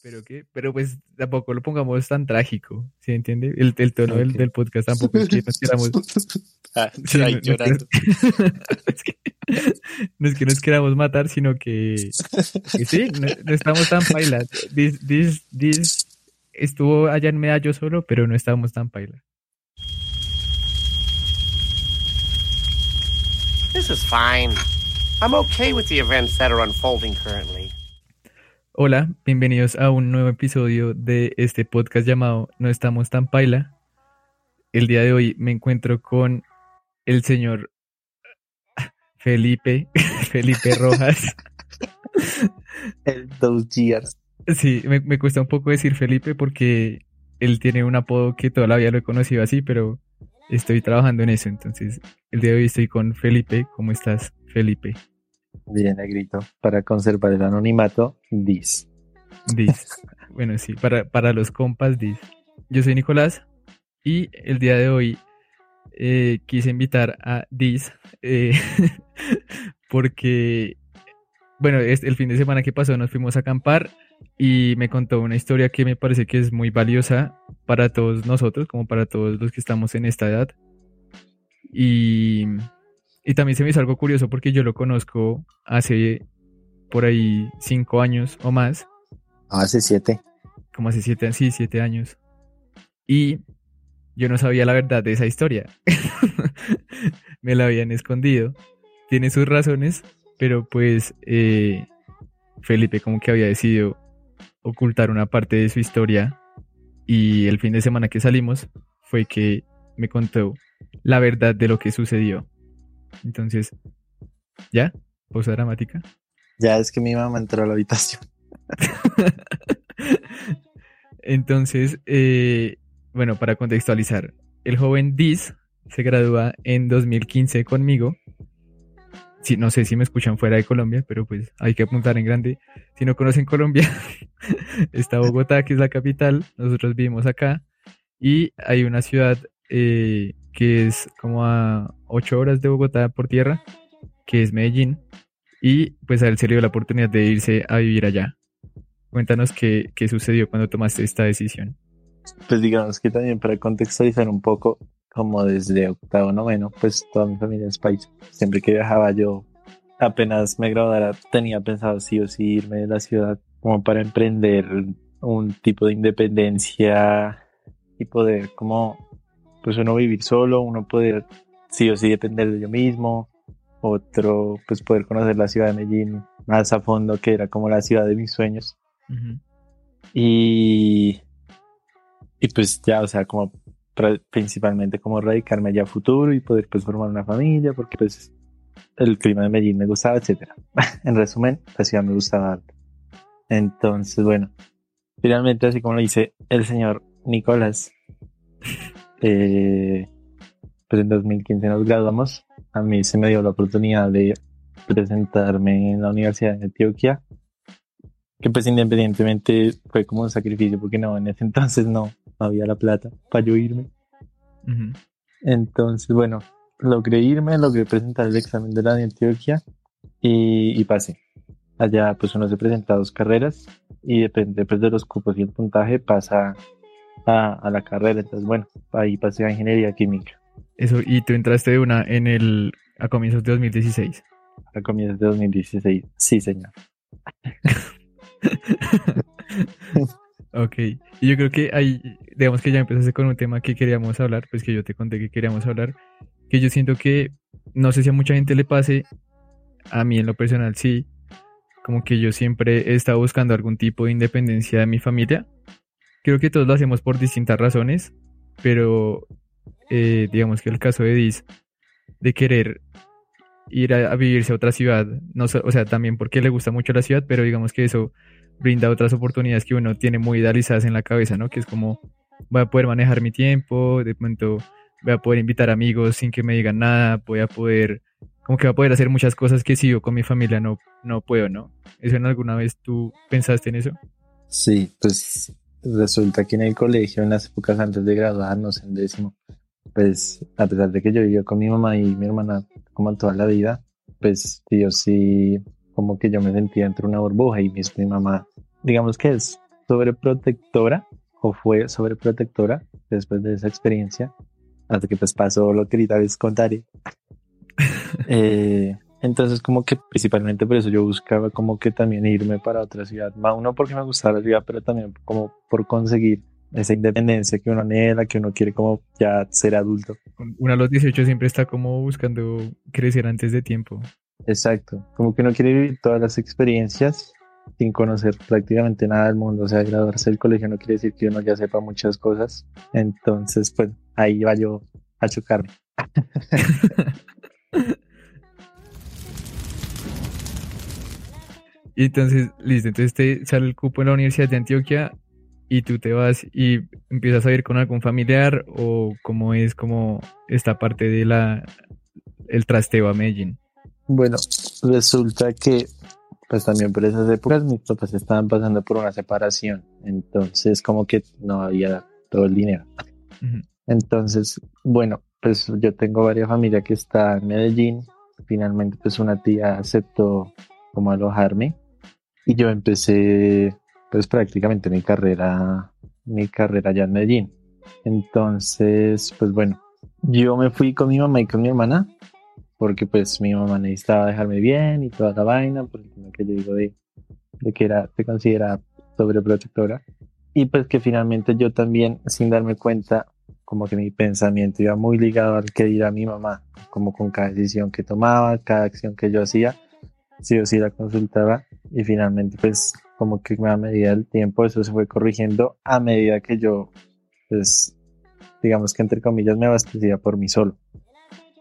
Pero qué, pero pues tampoco lo pongamos tan trágico, ¿sí entiende? El, el tono del, Ok. del podcast tampoco es que nos queramos, Ah, sí, no llorando. es que, no es que nos queramos matar, sino que, que sí, no, no estamos tan pailas. This, this, this estuvo allá en Medallo solo, pero no estábamos tan pailas. This is fine. I'm okay with the events that are unfolding currently. Hola, bienvenidos a un nuevo episodio de este podcast llamado No estamos tan paila. El día de hoy me encuentro con el señor Felipe, Felipe Rojas. El Years. Sí, me, me cuesta un poco decir Felipe porque él tiene un apodo que toda la vida lo he conocido así, pero estoy trabajando en eso. Entonces, el día de hoy estoy con Felipe. ¿Cómo estás, Felipe? Bien, negrito. Para conservar el anonimato, dis. Diz. Bueno, sí, para, para los compas, Diz. Yo soy Nicolás y el día de hoy eh, quise invitar a Diz eh, porque, bueno, es- el fin de semana que pasó nos fuimos a acampar y me contó una historia que me parece que es muy valiosa para todos nosotros, como para todos los que estamos en esta edad. Y, y también se me hizo algo curioso porque yo lo conozco hace por ahí cinco años o más Hace siete. como hace siete, sí, siete años. Y yo no sabía la verdad de esa historia. Me la habían escondido. Tiene sus razones, pero pues eh, Felipe como que había decidido ocultar una parte de su historia. Y el fin de semana que salimos fue que me contó la verdad de lo que sucedió. Entonces, ¿ya? Pausa dramática. Ya es que mi mamá entró a la habitación. Entonces, eh, bueno, para contextualizar, el joven Diz se gradúa en 2015 conmigo. Sí, no sé si me escuchan fuera de Colombia, pero pues hay que apuntar en grande. Si no conocen Colombia, está Bogotá, que es la capital. Nosotros vivimos acá. Y hay una ciudad eh, que es como a 8 horas de Bogotá por tierra, que es Medellín. Y pues a él se le dio la oportunidad de irse a vivir allá. Cuéntanos qué, qué sucedió cuando tomaste esta decisión. Pues digamos que también para contextualizar un poco, como desde octavo noveno, pues toda mi familia es paisa. Siempre que viajaba yo, apenas me graduara, tenía pensado sí o sí irme de la ciudad como para emprender un tipo de independencia y poder como, pues uno vivir solo, uno poder sí o sí depender de yo mismo, otro pues poder conocer la ciudad de Medellín más a fondo, que era como la ciudad de mis sueños. Ujú. Y, y pues ya, o sea, como principalmente como radicarme ya a futuro y poder pues formar una familia, porque pues el clima de Medellín me gustaba, etcétera. en resumen, la ciudad me gustaba harto. Entonces, bueno, finalmente así como lo dice el señor Nicolás, eh, pues en 2015 nos graduamos. A mí se me dio la oportunidad de presentarme en la Universidad de Antioquia que pues independientemente fue como un sacrificio porque no, en ese entonces no, no había la plata para yo irme. Entonces, bueno, logré irme, logré presentar el examen de la de Antioquia y, y pasé. Allá pues uno se presenta a dos carreras y depende pues de los cupos y el puntaje pasa a, a la carrera. Entonces, bueno, ahí pasé a ingeniería química Eso, y tú entraste de una en el a comienzos de 2016. a comienzos de 2016. Sí, señor. Ok, y yo creo que ahí, digamos que ya empezaste con un tema que queríamos hablar, pues que yo te conté que queríamos hablar, que yo siento que, no sé si a mucha gente le pase, a mí en lo personal sí, como que yo siempre he estado buscando algún tipo de independencia de mi familia. Creo que todos lo hacemos por distintas razones, pero eh, digamos que el caso de Diz, de querer ir a, vivirse a otra ciudad, no, o sea, también porque le gusta mucho la ciudad, pero digamos que eso brinda otras oportunidades que uno tiene muy idealizadas en la cabeza, ¿no? Que es como, voy a poder manejar mi tiempo, de pronto voy a poder invitar amigos sin que me digan nada, voy a poder, como que voy a poder hacer muchas cosas que si yo con mi familia no, no puedo, ¿no? ¿Eso en alguna vez tú pensaste en eso? Sí, pues resulta que en el colegio, en las épocas antes de graduarnos, en décimo, pues a pesar de que yo vivía con mi mamá y mi hermana como toda la vida, pues yo sí, como que yo me sentía entre una burbuja y mi, mi mamá, digamos que es sobreprotectora o fue sobreprotectora después de esa experiencia, hasta que pues pasó lo que ahorita les contaré. Eh, entonces como que principalmente por eso yo buscaba como que también irme para otra ciudad, más uno porque me gustaba la ciudad, pero también como por conseguir esa independencia que uno anhela, que uno quiere como ya ser adulto. Uno a los 18 siempre está como buscando crecer antes de tiempo. Exacto, como que uno quiere vivir todas las experiencias sin conocer prácticamente nada del mundo, o sea, graduarse del colegio no quiere decir que uno ya sepa muchas cosas, entonces pues ahí va yo a chocarme. y entonces, listo, entonces te sale el cupo en la Universidad de Antioquia y tú te vas y empiezas a ir con algún familiar o cómo es como esta parte de la el trasteo a Medellín. Bueno, resulta que pues también por esas épocas mis papás estaban pasando por una separación, entonces como que no había todo el dinero. Entonces, bueno, pues yo tengo varias familias que está en Medellín, finalmente pues una tía aceptó como alojarme y yo empecé pues prácticamente mi carrera, mi carrera allá en Medellín. Entonces, pues bueno, yo me fui con mi mamá y con mi hermana, porque pues mi mamá necesitaba dejarme bien y toda la vaina, porque que yo digo de, de que era, se considera sobreprotectora. Y pues que finalmente yo también, sin darme cuenta, como que mi pensamiento iba muy ligado al que dirá mi mamá, como con cada decisión que tomaba, cada acción que yo hacía, sí o sí la consultaba y finalmente pues como que a medida del tiempo eso se fue corrigiendo a medida que yo, pues, digamos que entre comillas me abastecía por mí solo.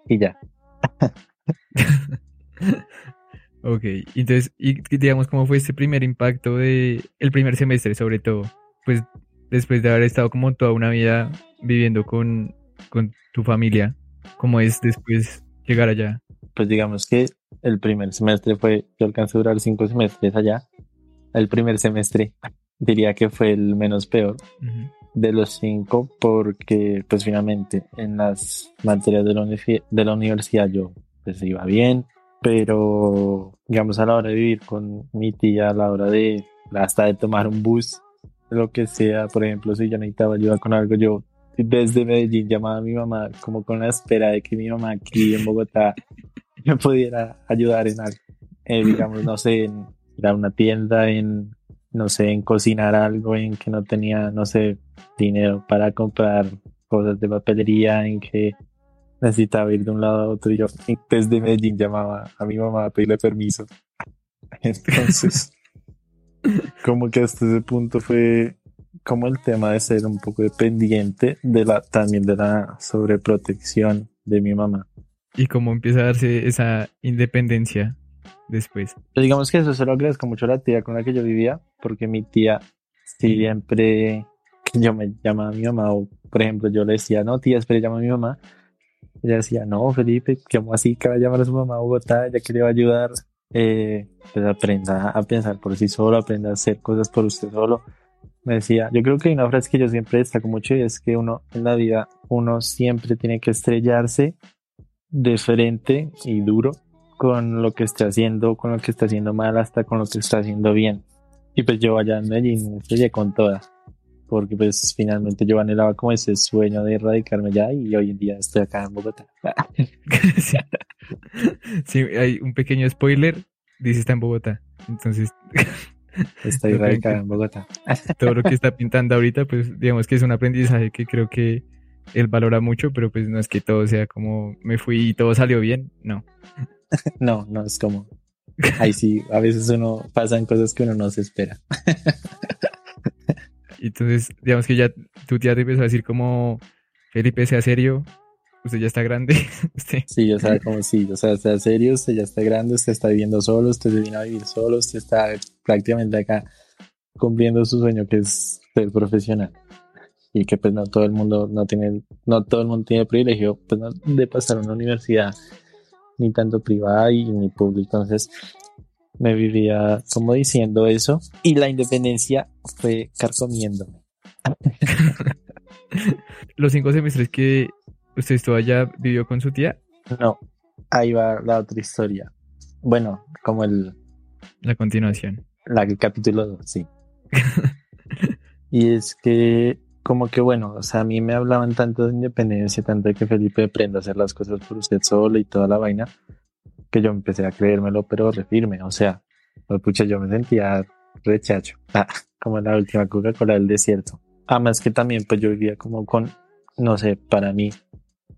Y ya. ok, entonces, y digamos, ¿cómo fue este primer impacto de el primer semestre, sobre todo? Pues después de haber estado como toda una vida viviendo con, con tu familia, ¿cómo es después llegar allá? Pues digamos que el primer semestre fue, yo alcancé a durar cinco semestres allá. El primer semestre diría que fue el menos peor de los cinco porque pues finalmente en las materias de la, de la universidad yo pues iba bien, pero digamos a la hora de vivir con mi tía, a la hora de hasta de tomar un bus, lo que sea, por ejemplo, si yo necesitaba ayuda con algo, yo desde Medellín llamaba a mi mamá como con la espera de que mi mamá aquí en Bogotá me pudiera ayudar en algo. Eh, digamos, no sé, en, ir a una tienda, en, no sé, en cocinar algo, en que no tenía, no sé, dinero para comprar cosas de papelería, en que necesitaba ir de un lado a otro. Y yo desde Medellín llamaba a mi mamá a pedirle permiso. Entonces, como que hasta ese punto fue como el tema de ser un poco dependiente de la, también de la sobreprotección de mi mamá. Y cómo empieza a darse esa independencia después. Pues digamos que eso se lo agradezco mucho a la tía con la que yo vivía, porque mi tía siempre que yo me llamaba a mi mamá, o por ejemplo yo le decía, no tía, espera, llama a mi mamá. Ella decía, no, Felipe, como así que va a llamar a su mamá a Bogotá? Ella que le va a ayudar. Eh, pues aprenda a pensar por sí solo, aprenda a hacer cosas por usted solo. Me decía, yo creo que hay una frase que yo siempre destaco mucho y es que uno en la vida, uno siempre tiene que estrellarse de frente y duro con lo que esté haciendo, con lo que está haciendo mal, hasta con lo que está haciendo bien. Y pues yo allá en Medellín me estrellé con todas, porque pues finalmente yo anhelaba como ese sueño de erradicarme ya y hoy en día estoy acá en Bogotá. sí. hay un pequeño spoiler, dice está en Bogotá, entonces... Estoy radicado en Bogotá. Todo lo que está pintando ahorita, pues digamos que es un aprendizaje que creo que él valora mucho, pero pues no es que todo sea como me fui y todo salió bien, no. no, no es como. Ahí sí, a veces uno pasan cosas que uno no se espera. Entonces, digamos que ya tu tía te empezó a decir como Felipe sea serio, usted ya está grande. Sí, o sea, como sí, o sea, sea serio, usted ya está grande, usted está viviendo solo, usted se vino a vivir solo, usted está prácticamente acá cumpliendo su sueño que es ser profesional. Y que pues no todo el mundo no tiene, no todo el mundo tiene privilegio pues, de pasar a una universidad ni tanto privada y ni pública. Entonces me vivía como diciendo eso y la independencia fue carcomiéndome. Los cinco semestres que usted estuvo allá, vivió con su tía. No, ahí va la otra historia. Bueno, como el... La continuación. La, el capítulo 2, sí. Y es que, como que bueno, o sea, a mí me hablaban tanto de independencia, tanto de que Felipe aprenda a hacer las cosas por usted solo y toda la vaina, que yo empecé a creérmelo, pero refirme. O sea, pues, pucha, yo me sentía rechacho, ah, como la última Coca-Cola del desierto. Además que también, pues yo vivía como con, no sé, para mí,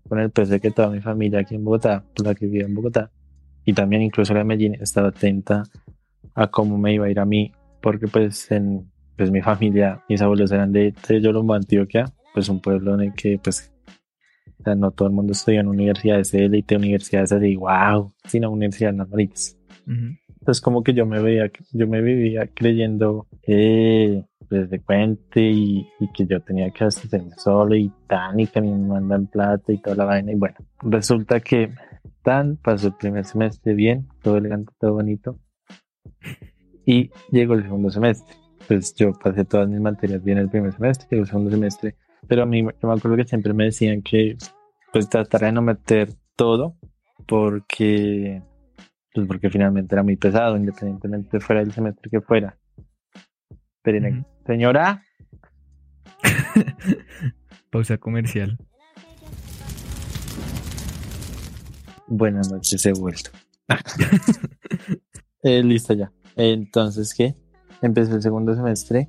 con el peso de que toda mi familia aquí en Bogotá, la que vivía en Bogotá, y también incluso la Medellín, estaba atenta a cómo me iba a ir a mí, porque pues en pues mi familia, mis abuelos eran de, de Yolombo, Antioquia, pues un pueblo en el que pues o sea, no todo el mundo estudia en universidades de élite, universidades así, wow, sino universidades normalitas. Entonces como que yo me veía, yo me vivía creyendo que desde pues, cuente y, y, que yo tenía que hacerme solo y tan y que a mí me mandan plata y toda la vaina y bueno, resulta que tan pasó el primer semestre bien, todo elegante, todo bonito y llegó el segundo semestre. Pues yo pasé todas mis materias bien el primer semestre, llegó el segundo semestre, pero a mí yo me acuerdo que siempre me decían que pues tratar de no meter todo porque pues porque finalmente era muy pesado, independientemente fuera del semestre que fuera. Pero, señora. Pausa comercial. Buenas noches, he vuelto. eh, listo ya. Entonces, ¿qué? Empecé el segundo semestre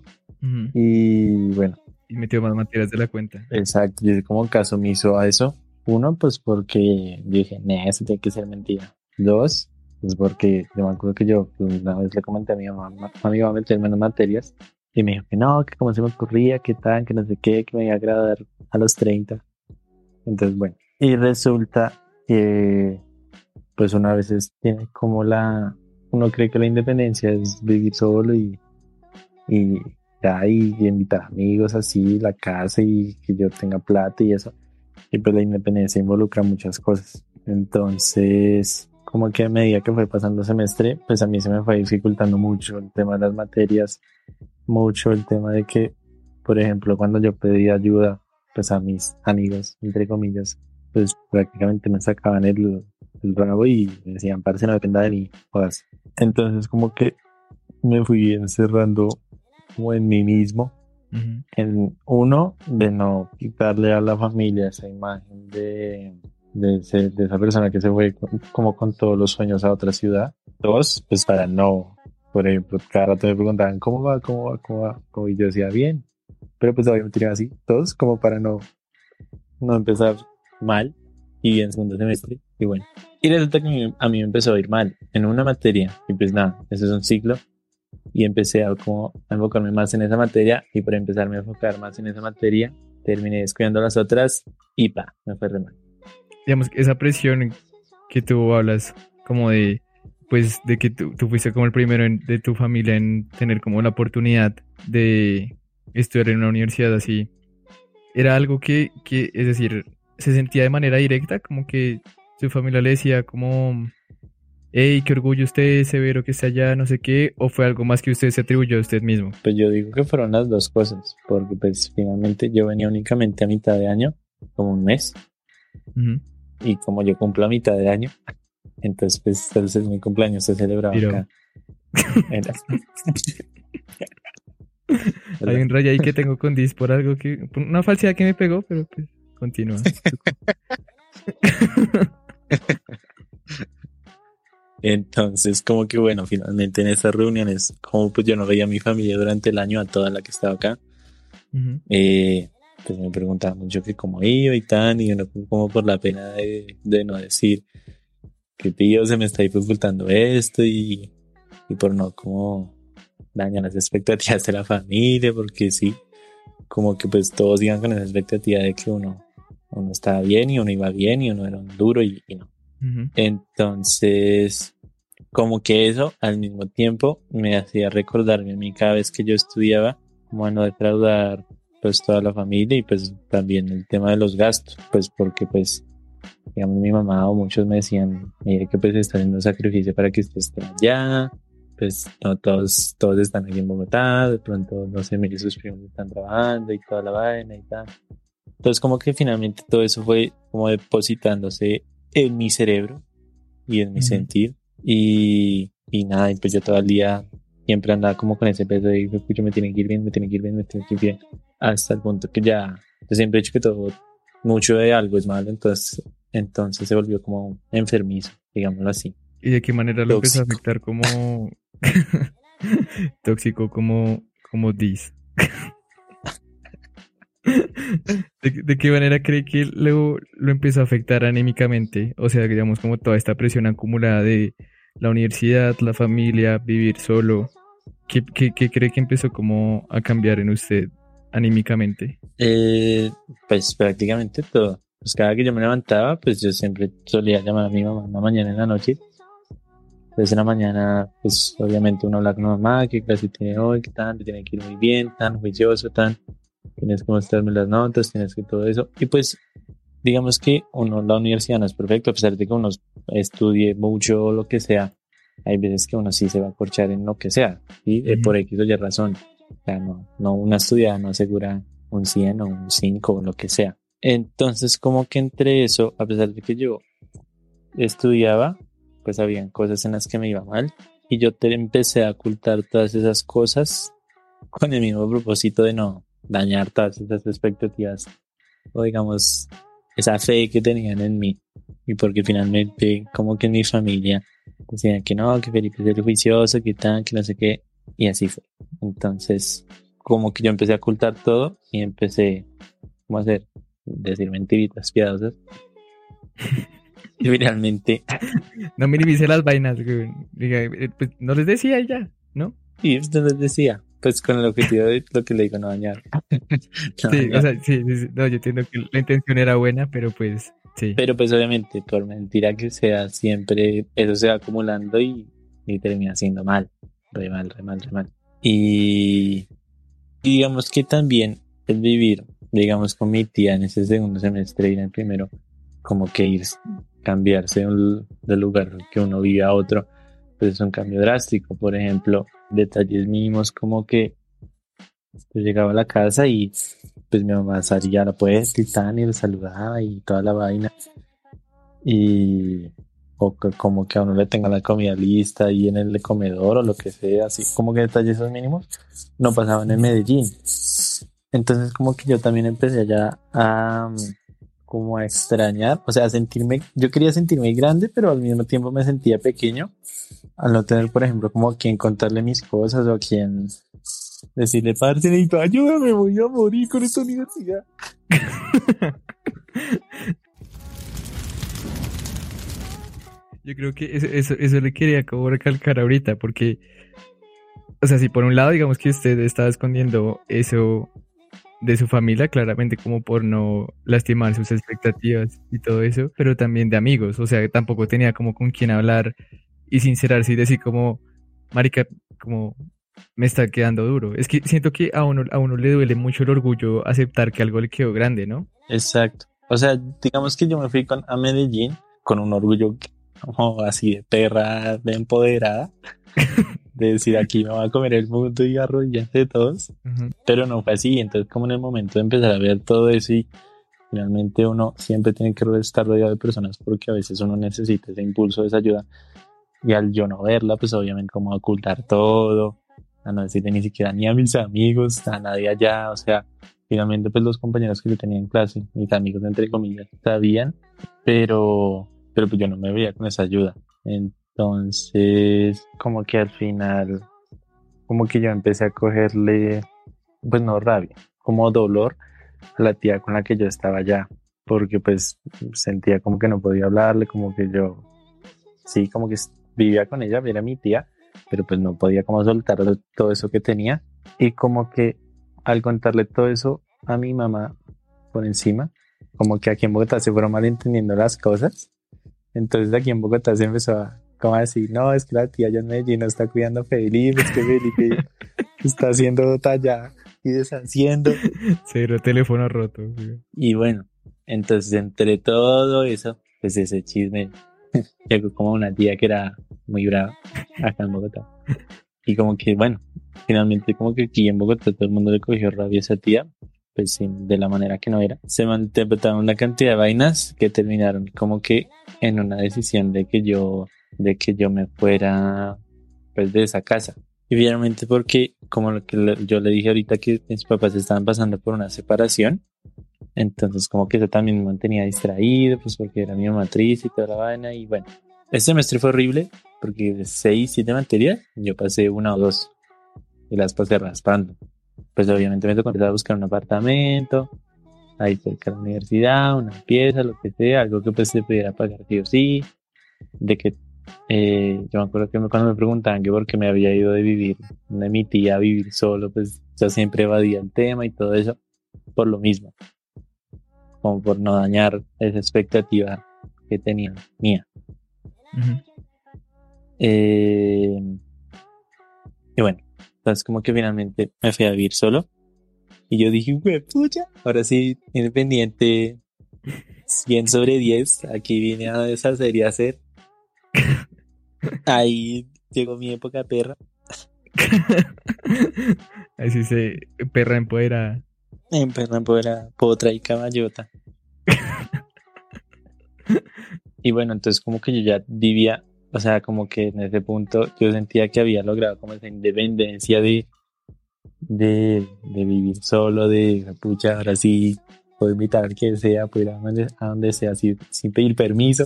y bueno. Y metió más materias de la cuenta. Exacto, yo como caso hizo a eso. Uno, pues porque dije, no, eso tiene que ser mentira. Dos, pues porque yo me acuerdo que yo pues, una vez le comenté a mi mamá, a mi mamá meterme en materias y me dijo que no, que como se me ocurría, que tal, que no sé qué, que me iba a agradar a los 30. Entonces, bueno, y resulta que pues una vez tiene como la, uno cree que la independencia es vivir solo y, y ya, y, invitar amigos así, la casa y que yo tenga plata y eso. Y pues la independencia involucra muchas cosas. Entonces, como que a medida que fue pasando el semestre, pues a mí se me fue dificultando mucho el tema de las materias, mucho el tema de que, por ejemplo, cuando yo pedía ayuda, pues a mis amigos, entre comillas, pues prácticamente me sacaban el, el rabo y me decían, parece no dependa de mí, jodas. Entonces como que me fui encerrando como en mí mismo, en uno, de no quitarle a la familia esa imagen de de, esa persona que se fue como con todos los sueños a otra ciudad. Dos, pues para no, por ejemplo, cada rato me preguntaban cómo va, cómo va, cómo va, y yo decía bien, pero pues obviamente iba así, todos como para no, no empezar mal. Y en segundo semestre, y bueno. Y resulta que a mí me empezó a ir mal en una materia, y pues nada, ese es un ciclo, y empecé a como a enfocarme más en esa materia, y por empezarme a enfocar más en esa materia, terminé descuidando las otras, y pa, me fue re mal digamos, esa presión que tú hablas, como de, pues, de que tú, fuiste como el primero de tu familia en tener como la oportunidad de estudiar en una universidad así, era algo que, que, es decir, se sentía de manera directa, como que su familia le decía como, hey, qué orgullo usted, severo que esté allá, no sé qué, o fue algo más que usted se atribuyó a usted mismo? Pues yo digo que fueron las dos cosas, porque pues finalmente yo venía únicamente a mitad de año, como un mes, y como yo cumplo a mitad de año, entonces pues entonces mi cumpleaños se celebraba acá. Hay un rayo ahí que tengo con Dis por algo que. una falsedad que me pegó, pero pues continúa. Entonces, como que bueno, finalmente en esas reuniones, como pues yo no veía a mi familia durante el año, a toda la que estaba acá, eh, pues me preguntaba mucho que cómo iba y tal, y uno como por la pena de, de no decir que tío se me está dificultando esto y, y por no como dañar las expectativas de la familia, porque sí, como que pues todos iban con esa expectativa de que uno, uno estaba bien y uno iba bien y uno era un duro y, no. Entonces, como que eso al mismo tiempo me hacía recordarme a mí cada vez que yo estudiaba, como a no defraudar pues toda la familia y pues también el tema de los gastos, pues porque pues digamos mi mamá o muchos me decían, mire que pues está haciendo sacrificio para que usted esté allá, pues no todos, todos están aquí en Bogotá, de pronto no sé, mire sus primos están trabajando y toda la vaina y tal. Entonces como que finalmente todo eso fue como depositándose en mi cerebro y en mi sentir y, y nada, y pues yo todo el día siempre andaba como con ese peso de, escucho, me tiene que ir bien, me tiene que ir bien, me tiene que ir bien, hasta el punto que ya, yo siempre he dicho que todo, mucho de algo es malo, entonces, entonces se volvió como enfermizo, digámoslo así. ¿Y de qué manera lo empezó a afectar como tóxico, como, como dis? ¿De, qué manera cree que luego lo empezó a afectar anímicamente? O sea, digamos, como toda esta presión acumulada de la universidad, la familia, vivir solo. ¿Qué, cree que empezó como a cambiar en usted anímicamente? Eh, pues prácticamente todo. Pues cada que yo me levantaba, pues yo siempre solía llamar a mi mamá una mañana en la noche. Entonces en la mañana, pues obviamente uno habla con la mamá, qué clase tiene hoy, qué tan, tiene que ir muy bien, tan juicioso, tan, tienes que mostrarme las notas, tienes que todo eso. Y pues digamos que uno, la universidad no es perfecto, a pesar de que uno estudie mucho o lo que sea, hay veces que uno sí se va a corchar en lo que sea, y por X o Y razón. O sea, no, no, una estudiada no asegura un 100 o un 5 o lo que sea. Entonces, como que entre eso, a pesar de que yo estudiaba, pues habían cosas en las que me iba mal, y yo te empecé a ocultar todas esas cosas con el mismo propósito de no dañar todas esas expectativas o digamos esa fe que tenían en mí y porque finalmente como que en mi familia decían que no, que Felipe es el juicioso, que tal, que no sé qué y así fue. Entonces como que yo empecé a ocultar todo y empecé como a hacer decir mentiritas piadosas y finalmente no minimice las vainas eh, pues, no les decía ya ¿no? y no les decía pues con el objetivo de lo que le digo, no dañar. sí, o sea, sí, no, yo entiendo que la intención era buena, pero pues sí. Pero pues obviamente, por mentira que sea, siempre eso se va acumulando y, y termina siendo mal. Re mal, re mal, re mal. Y digamos que también el vivir, digamos, con mi tía en ese segundo semestre y en el primero, como que ir, cambiarse del lugar que uno vive a otro, pues es un cambio drástico. Por ejemplo, detalles mínimos como que yo llegaba a la casa y pues mi mamá salía a la puerta y tan y le saludaba y toda la vaina y o como que a uno le tenga la comida lista ahí en el comedor o lo que sea, así como que detalles esos mínimos no pasaban en Medellín. Entonces como que yo también empecé ya a como a extrañar, o sea, a sentirme, yo quería sentirme grande, pero al mismo tiempo me sentía pequeño al no tener, por ejemplo, como a quien contarle mis cosas o a quien decirle, parce, necesito ayuda, me voy a morir con esta universidad. Yo creo que eso, eso, eso, le quería como recalcar ahorita, porque, o sea, si por un lado digamos que usted estaba escondiendo eso de su familia, claramente como por no lastimar sus expectativas y todo eso, pero también de amigos, o sea, tampoco tenía como con quién hablar y sincerarse y decir como, marica, como me está quedando duro. Es que siento que a uno, a uno le duele mucho el orgullo aceptar que algo le quedó grande, ¿no? Exacto. O sea, digamos que yo me fui con, a Medellín con un orgullo como así de perra, de empoderada. de decir aquí me va a comer el mundo y arrodillarse de todos, pero no fue así, entonces como en el momento de empezar a ver todo eso y finalmente uno siempre tiene que estar rodeado de personas porque a veces uno necesita ese impulso, esa ayuda y al yo no verla pues obviamente como ocultar todo, a no decirle ni siquiera ni a mis amigos, a nadie allá, o sea, finalmente pues los compañeros que yo tenía en clase, mis amigos entre comillas, sabían, pero, pero pues yo no me veía con esa ayuda. Entonces, como que al final, como que yo empecé a cogerle, pues no rabia, como dolor a la tía con la que yo estaba allá, porque pues sentía como que no podía hablarle, como que yo, sí, como que vivía con ella, era mi tía, pero pues no podía como soltar todo eso que tenía y como que al contarle todo eso a mi mamá por encima, como que aquí en Bogotá se fueron malentendiendo las cosas, entonces aquí en Bogotá se empezó a ¿Cómo así? No, es que la tía ya en Medellín está cuidando a Felipe, es que Felipe está haciendo talla y deshaciendo. Cero teléfono roto. Y bueno, entonces entre todo eso, pues ese chisme como una tía que era muy brava acá en Bogotá. Y como que, bueno, finalmente como que aquí en Bogotá todo el mundo le cogió rabia a esa tía, pues de la manera que no era. Se interpretaron una cantidad de vainas que terminaron como que en una decisión de que yo de que yo me fuera pues de esa casa. Y finalmente porque, como lo que yo le dije ahorita que mis papás estaban pasando por una separación, entonces como que eso también me mantenía distraído, pues porque era mi matriz y toda la vaina. Y bueno, este semestre fue horrible porque de seis, siete materias, yo pasé una o dos y las pasé raspando. Pues obviamente me tocó empezar a buscar un apartamento, ahí cerca de la universidad, una pieza, lo que sea, algo que pues se pudiera pagar sí o sí, de que eh, yo me acuerdo que cuando me preguntaban que por qué me había ido de vivir de mi tía a vivir solo, pues yo siempre evadía el tema y todo eso por lo mismo, como por no dañar esa expectativa que tenía mía. Eh, y bueno, entonces como que finalmente me fui a vivir solo y yo dije, "Hue pucha, ahora sí, independiente, 100 sobre 10, aquí vine a deshacer y a hacer. Ahí llegó mi época perra. Así se perra empoderada. En perra potra, potra y caballota. y bueno, entonces como que yo ya vivía, o sea, como que en ese punto yo sentía que había logrado como esa independencia de, de, de vivir solo, de pucha, ahora sí puedo invitar al que sea, puedo ir a donde, a donde sea sin, sin pedir permiso.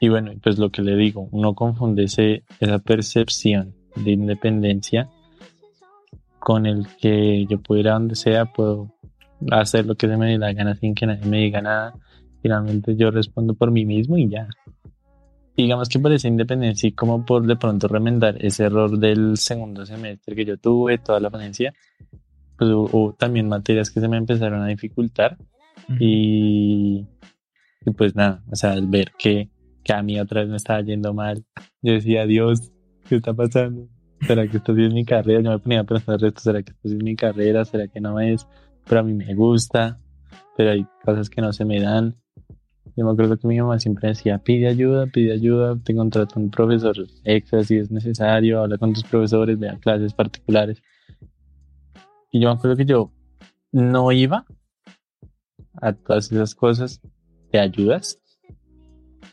Y bueno, pues lo que le digo, uno confunde ese, esa percepción de independencia con el que yo puedo ir a donde sea, puedo hacer lo que se me dé la gana sin que nadie me diga nada. Finalmente yo respondo por mí mismo y ya. Digamos que por esa independencia y como por de pronto remendar ese error del segundo semestre que yo tuve, toda la ponencia, pues hubo, también materias que se me empezaron a dificultar y, y pues nada, o sea, al ver que, que a mí otra vez me estaba yendo mal, yo decía, Dios, ¿qué está pasando? ¿Será que esto sí es mi carrera? Yo me ponía a pensar esto, ¿será que esto sí es mi carrera? ¿Será que no es? Pero a mí me gusta, pero hay cosas que no se me dan. Yo me acuerdo que mi mamá siempre decía, pide ayuda, pide ayuda, te contrata un profesor extra si es necesario, habla con tus profesores, vea clases particulares. Y yo me acuerdo que yo no iba a todas esas cosas de ayudas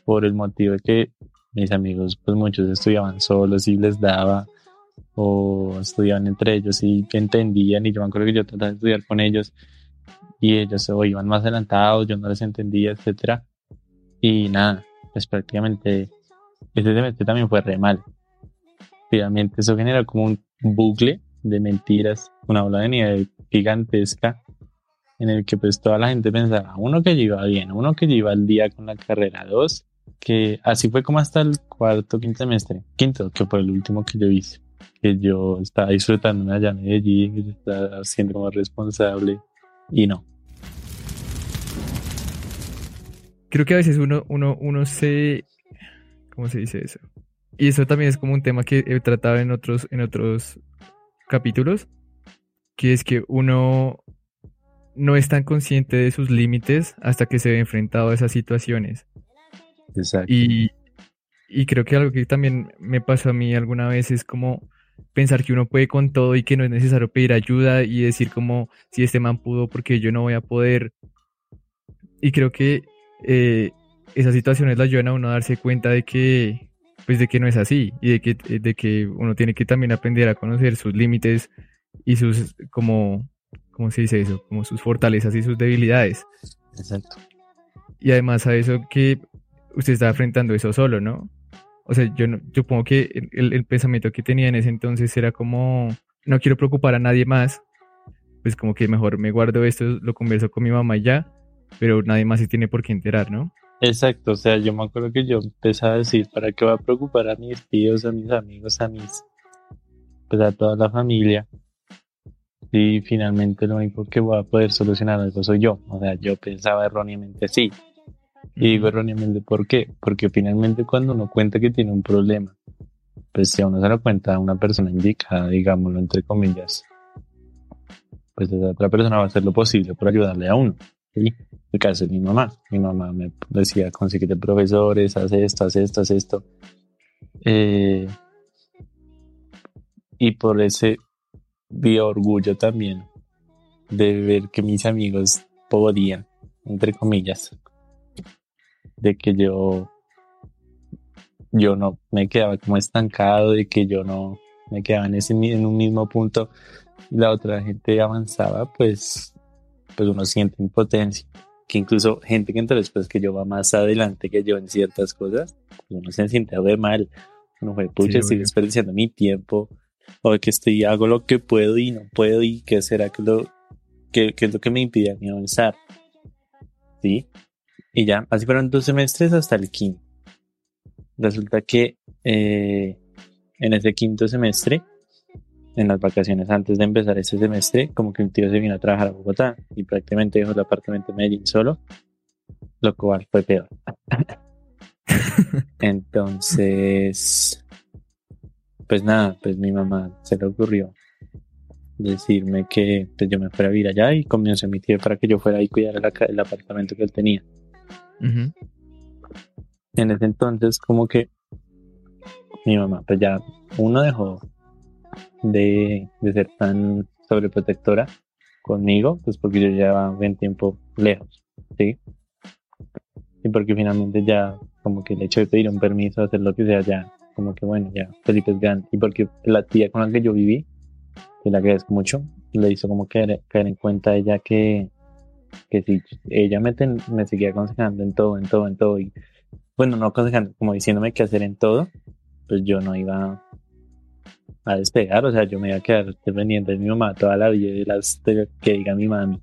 por el motivo de que mis amigos, pues muchos estudiaban solos y les daba o estudiaban entre ellos y entendían y yo me acuerdo que yo trataba de estudiar con ellos y ellos o iban más adelantados, yo no les entendía, etcétera y nada, pues prácticamente ese semestre también fue re mal. Finalmente eso genera como un bucle de mentiras, una bola de nieve gigantesca en el que pues toda la gente pensaba, uno que yo iba bien, uno que yo iba al día con la carrera, dos, que así fue como hasta el cuarto, quinto semestre, quinto, que fue el último que yo hice, que yo estaba disfrutando allá en Medellín, que yo estaba siendo como responsable y no. Creo que a veces uno, uno, uno se. ¿Cómo se dice eso? Y eso también es como un tema que he tratado en otros, en otros capítulos. Que es que uno no es tan consciente de sus límites hasta que se ve enfrentado a esas situaciones. Exacto. Y, y creo que algo que también me pasó a mí alguna vez es como pensar que uno puede con todo y que no es necesario pedir ayuda y decir como si este man pudo porque yo no voy a poder. Y creo que eh, esas situaciones le ayudan a uno a darse cuenta de que pues de que no es así y de que, de que uno tiene que también aprender a conocer sus límites y sus como ¿cómo se dice eso? como sus fortalezas y sus debilidades. Exacto. Y además a eso que usted está enfrentando eso solo, ¿no? O sea, yo, no, yo supongo que el, el, pensamiento que tenía en ese entonces era como, no quiero preocupar a nadie más, pues como que mejor me guardo esto, lo converso con mi mamá y ya, pero nadie más se tiene por qué enterar, ¿no? Exacto, o sea, yo me acuerdo que yo empecé a decir, ¿para qué va a preocupar a mis tíos, a mis amigos, a mis, pues a toda la familia? Y finalmente lo único que voy a poder solucionar algo soy yo. O sea, yo pensaba erróneamente sí. Y digo erróneamente, ¿por qué? Porque finalmente cuando uno cuenta que tiene un problema, pues si uno se lo cuenta a una persona indicada, digámoslo entre comillas, pues esa otra persona va a hacer lo posible por ayudarle a uno. ¿sí? El caso de mi mamá. Mi mamá me decía, consíguete profesores, haz esto, haz esto, haz esto. Eh, y por ese vi orgullo también de ver que mis amigos podían, entre comillas, de que yo yo no me quedaba como estancado, de que yo no me quedaba en, ese, en un mismo punto y la otra gente avanzaba, pues, pues uno siente impotencia. Que incluso gente que entonces después que yo va más adelante que yo en ciertas cosas, pues uno se siente de mal. Uno fue, pucha, estoy desperdiciando mi tiempo, o que estoy, hago lo que puedo y no puedo, y qué será que, lo, que, es lo que me impide a mí avanzar. ¿Sí? Y ya, así fueron dos semestres hasta el quinto. Resulta que eh, en ese quinto semestre, en las vacaciones antes de empezar ese semestre, como que un tío se vino a trabajar a Bogotá y prácticamente dejó el apartamento de Medellín solo, lo cual fue peor. Entonces, pues nada, pues mi mamá se le ocurrió decirme que pues, yo me fuera a vivir allá y comenzó a mi tío para que yo fuera y cuidar el, apartamento que él tenía. En ese entonces, como que mi mamá, pues ya uno dejó de, ser tan sobreprotectora conmigo, pues porque yo llevaba un tiempo lejos, ¿sí? Y porque finalmente ya, como que el hecho de pedir un permiso, hacer lo que sea, ya, como que bueno, ya, Felipe es grande. Y porque la tía con la que yo viví, que la agradezco mucho, le hizo como caer, caer en cuenta ella que, que si ella me, me seguía aconsejando en todo, en todo, en todo, y bueno, no aconsejando, como diciéndome qué hacer en todo, pues yo no iba a despegar, o sea, yo me iba a quedar dependiente de mi mamá toda la vida de las que diga mi mami.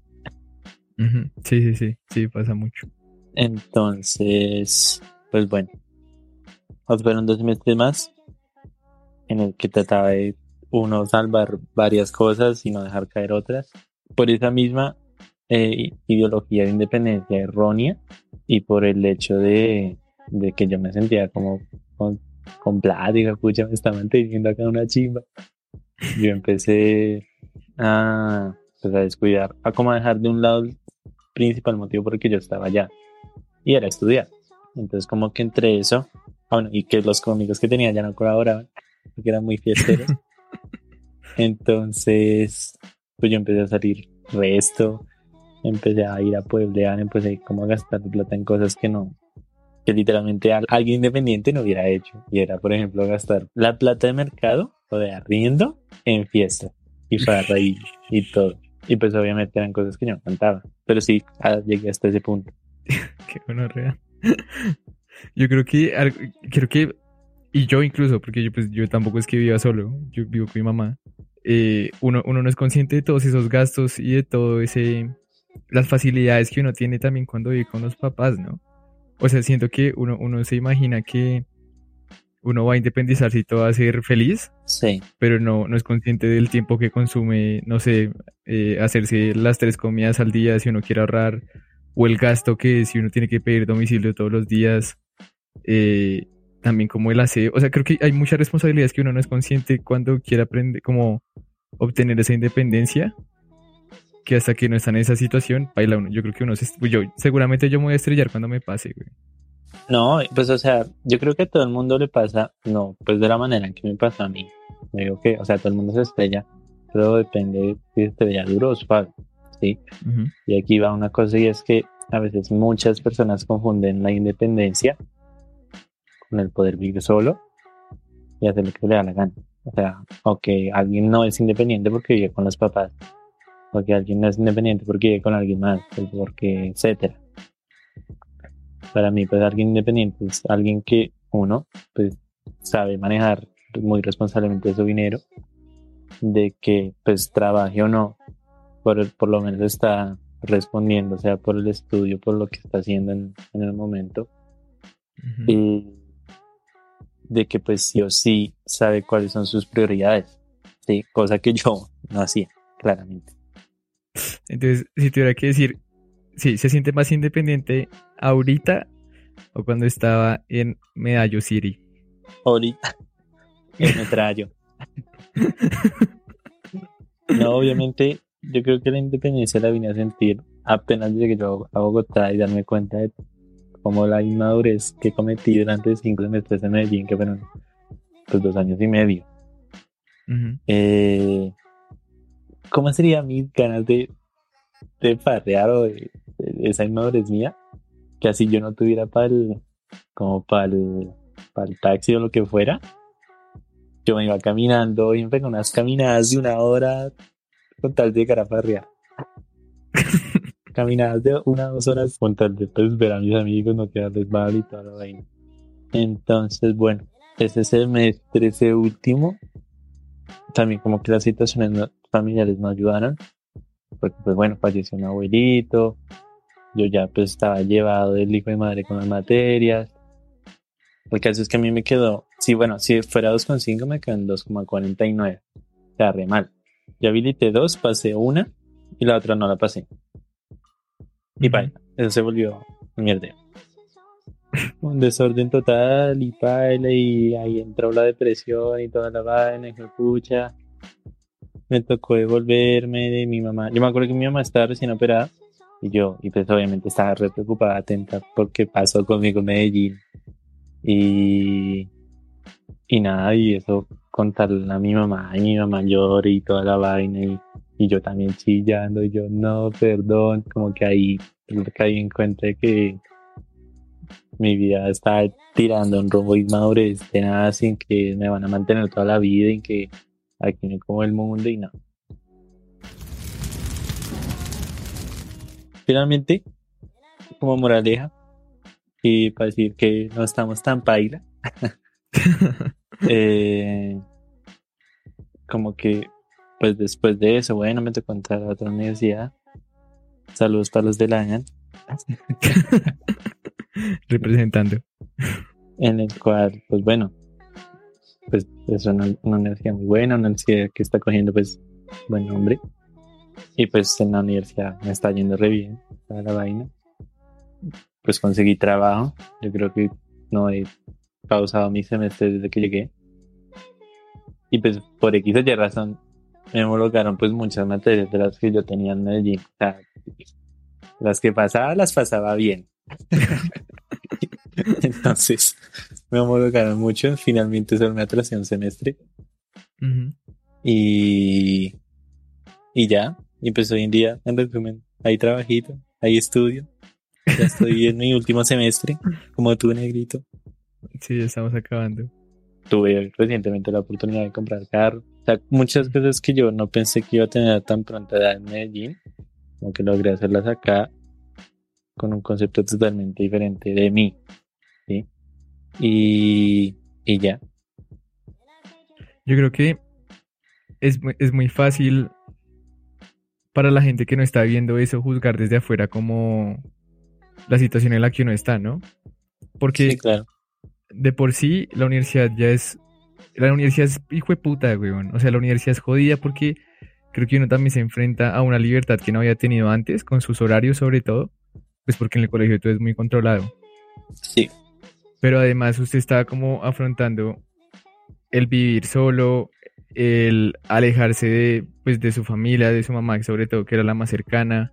Sí, sí, sí, sí, pasa mucho. Entonces, pues bueno, fueron dos meses más en el que trataba de uno salvar varias cosas y no dejar caer otras. Por esa misma eh, ideología de independencia errónea y por el hecho de, de que yo me sentía como con, con plática, escucha, me está manteniendo acá una chimba. Yo empecé a, pues a descuidar, a como dejar de un lado el principal motivo por el que yo estaba allá y era estudiar. Entonces como que entre eso, ah, bueno, y que los cómicos que tenía ya no colaboraban, porque eran muy fiesteros. Entonces, pues yo empecé a salir resto, empecé a ir a pueblear, empecé como a gastar plata en cosas que no, que literalmente alguien independiente no hubiera hecho. Y era, por ejemplo, gastar la plata de mercado o de arriendo en fiesta y para y, y todo. Y pues obviamente eran cosas que yo no cantaba. Pero sí, ah, llegué hasta ese punto. Qué bueno, real. Yo creo que, creo que, y yo incluso, porque yo, pues, yo tampoco es que viva solo, yo vivo con mi mamá. Eh, uno, uno no es consciente de todos esos gastos y de todo ese, las facilidades que uno tiene también cuando vive con los papás, ¿no? O sea, siento que uno, uno se imagina que uno va a independizarse y todo va a ser feliz. Sí. Pero no, no es consciente del tiempo que consume, no sé, eh, hacerse las tres comidas al día si uno quiere ahorrar, o el gasto que si uno tiene que pedir domicilio todos los días, eh, también como el aseo. O sea, creo que hay muchas responsabilidades que uno no es consciente cuando quiere aprender, como obtener esa independencia que hasta que no está en esa situación, baila uno. Yo creo que uno se, yo, seguramente yo me voy a estrellar cuando me pase, güey. No, pues o sea, yo creo que a todo el mundo le pasa, no, pues de la manera en que me pasa a mí. Me digo que, o sea, todo el mundo se estrella, pero depende de si estrella duro o suave, ¿sí? Y aquí va una cosa y es que a veces muchas personas confunden la independencia con el poder vivir solo y hacer lo que le da la gana. O sea, o que alguien no es independiente porque vive con los papás, porque alguien no es independiente porque vive con alguien más, pues, porque etcétera. Para mí, pues alguien independiente es alguien que uno, pues sabe manejar muy responsablemente su dinero, de que pues trabaje o no, por, por lo menos está respondiendo, sea, por el estudio, por lo que está haciendo en, el momento. Y de que pues sí o sí sabe cuáles son sus prioridades, ¿sí? cosa que yo no hacía, claramente. Entonces, si tuviera que decir, sí, se siente más independiente ahorita o cuando estaba en Medallo City. Ahorita, en Metrallo. no, obviamente, yo creo que la independencia la vine a sentir apenas llegué yo a Bogotá y darme cuenta de cómo la inmadurez que cometí durante cinco semestres en Medellín, que fueron pues dos años y medio. eh, ¿cómo sería mis ganas de, de farrear o de, esa inmadurez mía? Que así yo no tuviera para el, como para el, para el taxi o lo que fuera, yo me iba caminando y me pegó unas caminadas de una hora con tal de carafarria. caminadas de una o dos horas con tal de pues, ver a mis amigos, no quedarles mal y toda la vaina. Entonces, bueno, ese semestre, ese último, también como que las situaciones no- familiares no ayudaron, porque pues bueno, falleció un abuelito, yo ya pues estaba llevado del hijo de madre con las materias. El caso es que a mí me quedó, sí, bueno, si fuera 2,5 me quedó en 2,49. O sea, re mal. Yo habilité dos, pasé una y la otra no la pasé. Y paila, eso se volvió mierda. Un desorden total y paila y ahí entró la depresión y toda la vaina y pucha. Me tocó devolverme de mi mamá. Yo me acuerdo que mi mamá estaba recién operada y yo, y pues obviamente estaba re preocupada, atenta porque pasó conmigo en Medellín. Y, y nada, y eso contarle a mi mamá, y mi mamá llora y toda la vaina, y, y yo también chillando, y yo, no, perdón, como que ahí caí en cuenta de que mi vida está tirando un rumbo inmadurez de nada, sin que me van a mantener toda la vida, y que aquí me como el mundo, y no. Finalmente, como moraleja, y para decir que no estamos tan paila, eh, como que pues después de eso, bueno, me tocó entrar a otra universidad. Saludos para los de la ANAN, Representando. en el cual, pues bueno, pues es una, una universidad muy buena, una universidad que está cogiendo pues buen nombre. Y pues en la universidad me está yendo re bien, toda la vaina. Pues conseguí trabajo, yo creo que no he pausado mi semestre desde que llegué. Y pues por X o Y razón me homologaron pues muchas materias de las que yo tenía en Medellín. O sea, las que pasaba, las pasaba bien. Entonces, me homologaron mucho. Finalmente solo me atrasé un semestre. Y, y ya. Y pues hoy en día, en resumen, hay trabajito, hay estudio. Ya estoy en mi último semestre, como tú, negrito. Sí, ya estamos acabando. Tuve recientemente la oportunidad de comprar carro. O sea, muchas cosas que yo no pensé que iba a tener a tan pronta edad en Medellín, como que logré hacerlas acá con un concepto totalmente diferente de mí. Y, y ya. Yo creo que es, es muy fácil para la gente que no está viendo eso juzgar desde afuera como la situación en la que uno está, ¿no? Porque Sí, claro. de por sí la universidad ya es... La universidad es hijo de puta, weón. O sea, la universidad es jodida porque creo que uno también se enfrenta a una libertad que no había tenido antes, con sus horarios sobre todo, pues porque en el colegio todo es muy controlado. Sí, Pero además usted está como afrontando el vivir solo, el alejarse de, pues, de su familia, de su mamá, que sobre todo que era la más cercana,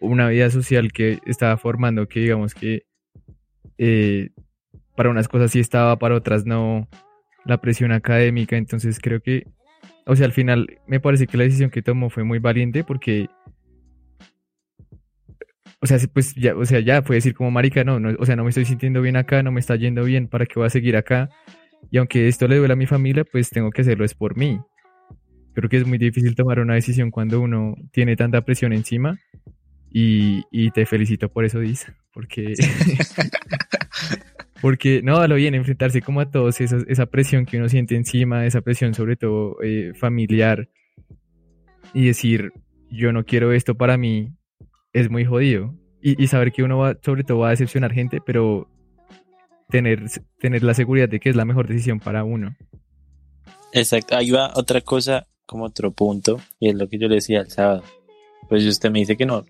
una vida social que estaba formando, que digamos que eh, para unas cosas sí estaba, para otras no, la presión académica, entonces creo que, o sea, al final me parece que la decisión que tomó fue muy valiente porque o sea, pues ya, o sea, ya puede decir como marica, no, no, o sea, no me estoy sintiendo bien acá, no me está yendo bien, ¿para qué voy a seguir acá? Y aunque esto le duele a mi familia, pues tengo que hacerlo es por mí. Creo que es muy difícil tomar una decisión cuando uno tiene tanta presión encima y, y te felicito por eso, Diz, porque porque no, lo bien, enfrentarse como a todos, esa, esa presión que uno siente encima, esa presión sobre todo eh, familiar y decir, yo no quiero esto para mí, es muy jodido. Y, y saber que uno va, sobre todo va a decepcionar gente, pero tener, tener la seguridad de que es la mejor decisión para uno. exacto. Ahí va otra cosa, como otro punto, y es lo que yo le decía el sábado. Pues usted me dice que no,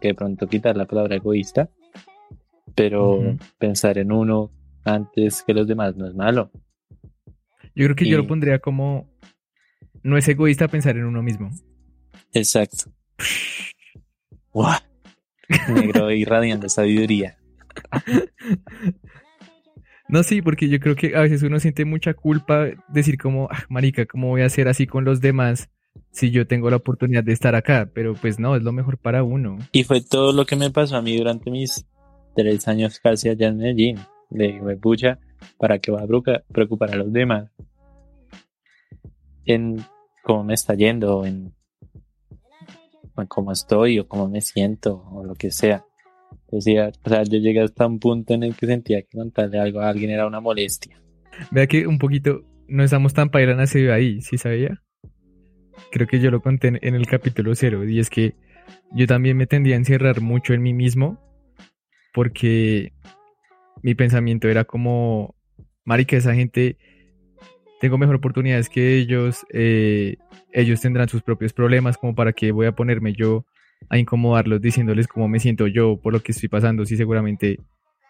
que de pronto quitar la palabra egoísta, pero pensar en uno antes que los demás no es malo. Yo creo que yo lo pondría como, no es egoísta pensar en uno mismo. Exacto. Negro irradiando sabiduría. No, sí, porque yo creo que a veces uno siente mucha culpa decir como, ah, marica, ¿cómo voy a hacer así con los demás si yo tengo la oportunidad de estar acá? Pero pues no, es lo mejor para uno. Y fue todo lo que me pasó a mí durante mis tres años casi allá en Medellín. Le dije, pucha, ¿para qué va a preocupa- preocupar a los demás? en cómo me está yendo, en, en cómo estoy o cómo me siento o lo que sea. Decía, o sea, yo llegué hasta un punto en el que sentía que contarle algo a alguien era una molestia. Vea que un poquito no estamos tan paila nacido ahí, ¿sí sabía? Creo que yo lo conté en el capítulo cero, y es que yo también me tendía a encerrar mucho en mí mismo porque mi pensamiento era como, marica, esa gente, tengo mejor oportunidades que ellos, eh, ellos tendrán sus propios problemas, como para que voy a ponerme yo a incomodarlos diciéndoles cómo me siento yo por lo que estoy pasando, si seguramente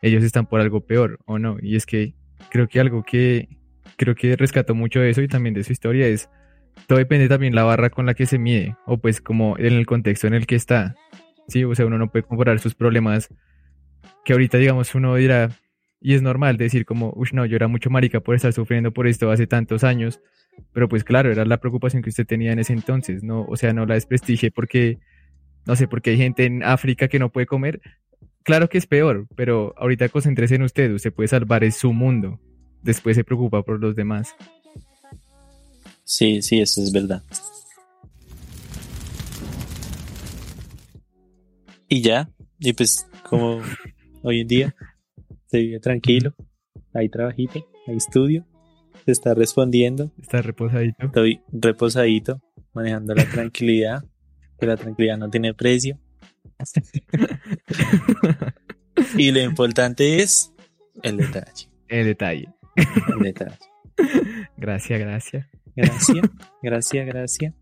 ellos están por algo peor o no. Y es que creo que algo que creo que rescato mucho de eso y también de su historia es todo depende también la barra con la que se mide o pues como en el contexto en el que está. Sí, o sea, uno no puede comparar sus problemas que ahorita digamos uno dirá y es normal decir como, uff, no, yo era mucho marica por estar sufriendo por esto hace tantos años, pero pues claro, era la preocupación que usted tenía en ese entonces, no, o sea, no la desprestigie porque no sé, porque hay gente en África que no puede comer. Claro que es peor, pero ahorita concéntrese en usted, usted puede salvar es su mundo. Después se preocupa por los demás. Sí, sí, eso es verdad. Y ya, y pues como hoy en día se vive tranquilo, hay trabajito, hay estudio, se está respondiendo. Está reposadito. Estoy reposadito, manejando la tranquilidad, que la tranquilidad no tiene precio. y lo importante es el detalle. El detalle. El detalle. Gracias, gracias. Gracias, gracias, gracias.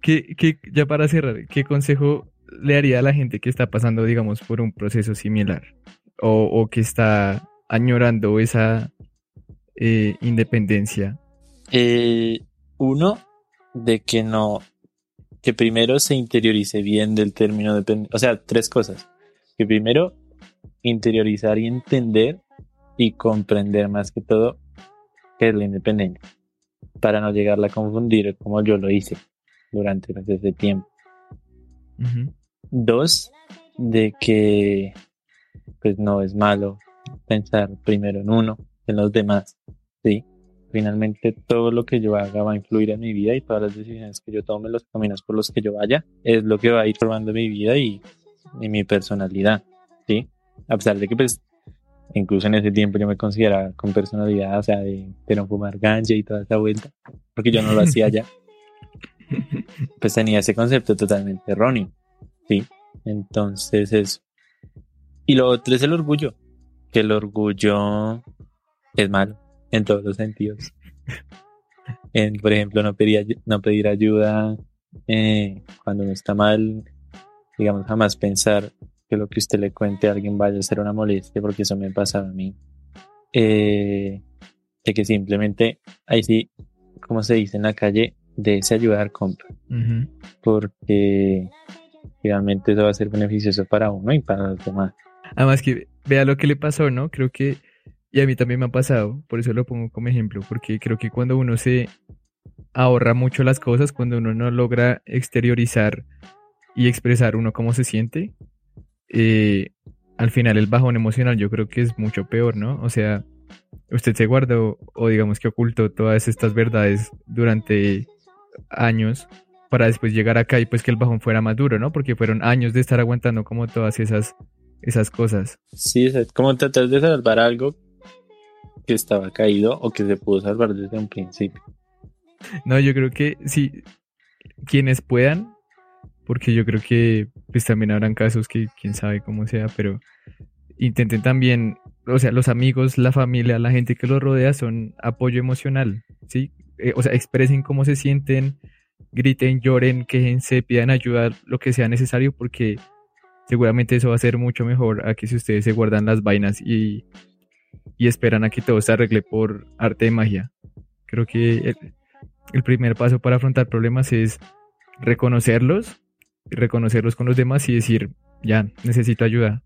¿Qué, ya para cerrar, ¿qué consejo le haría a la gente que está pasando, digamos, por un proceso similar? O, que está añorando esa eh, independencia. Eh, uno, de que no, que primero se interiorice bien del término dependencia. O sea, tres cosas. Que primero interiorizar y entender y comprender más que todo que es la independencia, para no llegarla a confundir como yo lo hice durante ese tiempo. Dos, de que pues no es malo pensar primero en uno, en los demás, ¿sí? Finalmente todo lo que yo haga va a influir en mi vida y todas las decisiones que yo tome, los caminos por los que yo vaya, es lo que va a ir formando mi vida y, y mi personalidad, ¿sí? A pesar de que pues Incluso en ese tiempo yo me consideraba con personalidad, o sea, de, no fumar ganja y toda esa vuelta, porque yo no lo hacía ya. Pues tenía ese concepto totalmente erróneo, ¿sí? Entonces eso. Y lo otro es el orgullo, que el orgullo es malo en todos los sentidos. En, por ejemplo, no pedir, no pedir ayuda eh, cuando uno está mal, digamos, jamás pensar que lo que usted le cuente a alguien vaya a ser una molestia, porque eso me pasa a mí. Eh, de que simplemente, ahí sí, como se dice en la calle, de ese ayudar compra. Porque realmente eso va a ser beneficioso para uno y para los demás. Además que vea lo que le pasó, ¿no? Creo que, y a mí también me ha pasado, por eso lo pongo como ejemplo, porque creo que cuando uno se ahorra mucho las cosas, cuando uno no logra exteriorizar y expresar uno cómo se siente, eh, al final el bajón emocional yo creo que es mucho peor, ¿no? O sea, usted se guardó o digamos que ocultó todas estas verdades durante años para después llegar acá y pues que el bajón fuera más duro, ¿no? Porque fueron años de estar aguantando como todas esas, esas cosas. Sí, es como tratar de salvar algo que estaba caído o que se pudo salvar desde un principio. No, yo creo que sí, quienes puedan, porque yo creo que pues también habrán casos que quién sabe cómo sea, pero intenten también, o sea, los amigos, la familia, la gente que los rodea son apoyo emocional, ¿sí? Eh, o sea, expresen cómo se sienten, griten, lloren, quejense, pidan ayuda, lo que sea necesario, porque seguramente eso va a ser mucho mejor a que si ustedes se guardan las vainas y, esperan a que todo se arregle por arte de magia. Creo que el primer paso para afrontar problemas es reconocerlos reconocerlos con los demás y decir, ya, necesito ayuda.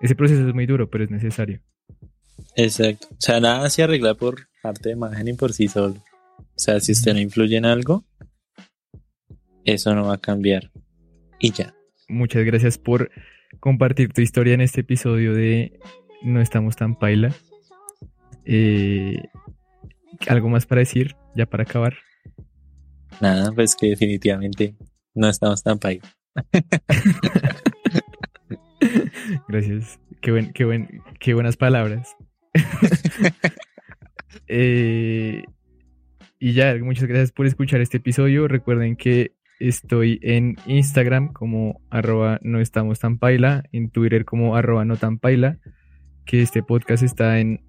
Ese proceso es muy duro, pero es necesario. Exacto. O sea, nada se arregla por parte de imagen ni por sí solo. O sea, si usted no influye en algo, eso no va a cambiar. Y ya. Muchas gracias por compartir tu historia en este episodio de No estamos tan paila. Eh, ¿Algo más para decir? Ya para acabar. Nada, pues que definitivamente no estamos tan país. Gracias. Qué, buen, qué, buen, qué buenas palabras. Eh, y ya, muchas gracias por escuchar este episodio. Recuerden que estoy en Instagram como arroba no estamos tan paila, en Twitter como arroba no tan paila, que este podcast está en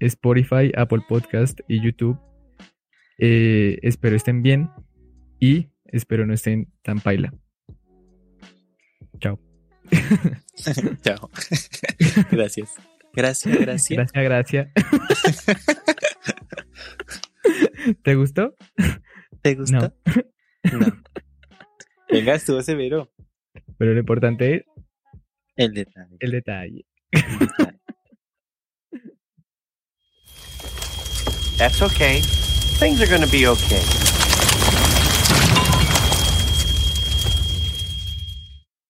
Spotify, Apple Podcast y YouTube. Eh, espero estén bien y espero no estén tan paila. Chao. Chao. gracias. Gracias, gracias. Gracias, gracias. ¿Te gustó? ¿Te gustó? No. no. Venga, estuvo severo. Pero lo importante es el detalle. El detalle. El detalle. That's okay. Things are gonna be okay.